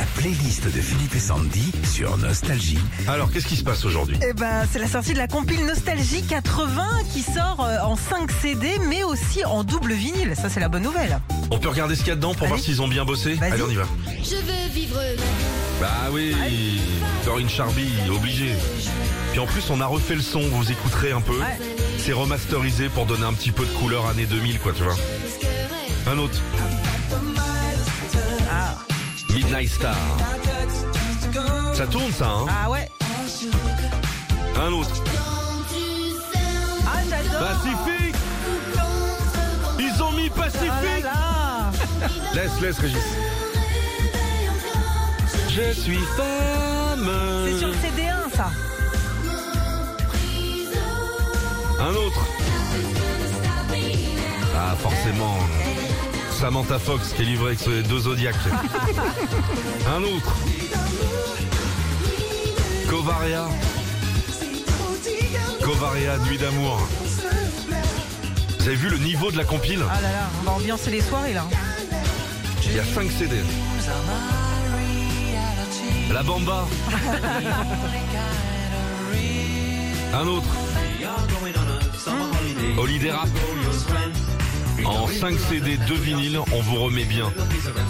La playlist de Philippe et Sandy sur Nostalgie. Alors, qu'est-ce qui se passe aujourd'hui? Eh ben, c'est la sortie de la compile Nostalgie 80 qui sort euh, en 5 CD mais aussi en double vinyle. Ça, c'est la bonne nouvelle. On peut regarder ce qu'il y a dedans pour Allez. voir s'ils ont bien bossé? Vas-y. Allez, on y va. Je veux vivre ma vie. Bah oui, Corinne Charby, obligé. Puis en plus, on a refait le son, vous écouterez un peu. Ouais. C'est remasterisé pour donner un petit peu de couleur années 2000, quoi, tu vois. Un autre, Ah, Midnight Star. Ça tourne, ça, hein ah ouais. Un autre, Ah, j'adore. Pacifique Ils ont mis Ah là Pacifique là. Laisse, laisse, Régis. Je suis femme. C'est sur le CD1, ça. Un autre. Ah, forcément. Samantha Fox qui est livrée avec ses deux zodiacs. Un autre. Covaria. Covaria, nuit d'amour. Vous avez vu le niveau de la compile Ah là là, on va ambiancer les soirées là. Il y a 5 CD. La Bamba. Un autre. Holiday Rap. En 5 CD, 2 vinyles, on vous remet bien.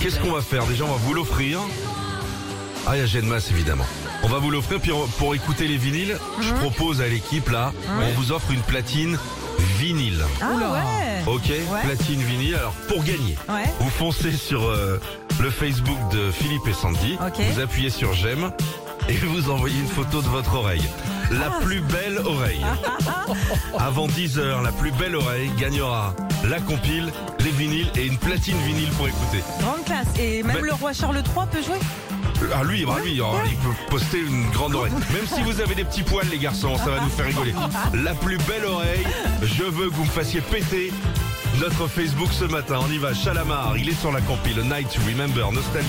Qu'est-ce qu'on va faire Déjà, on va vous l'offrir. Ah, il y a Genmas, évidemment. On va vous l'offrir, puis pour écouter les vinyles, je propose à l'équipe, là, on vous offre une platine vinyle. Ah ouais. Ok Platine vinyle. Alors, pour gagner, Ouais. vous foncez sur euh, le Facebook de Philippe et Sandy. Vous appuyez sur j'aime et vous envoyez une photo de votre oreille. La plus belle oreille. Avant 10 heures, la plus belle oreille gagnera la compile, les vinyles et une platine vinyle pour écouter. Grande classe. Et même Mais- le roi Charles III peut jouer Ah lui, bah lui, oh, il peut poster une grande oreille. Même si vous avez des petits poils les garçons, ça va nous faire rigoler. La plus belle oreille, je veux que vous me fassiez péter notre Facebook ce matin. On y va, Chalamar, il est sur la compile, Night to Remember, Nostalgie.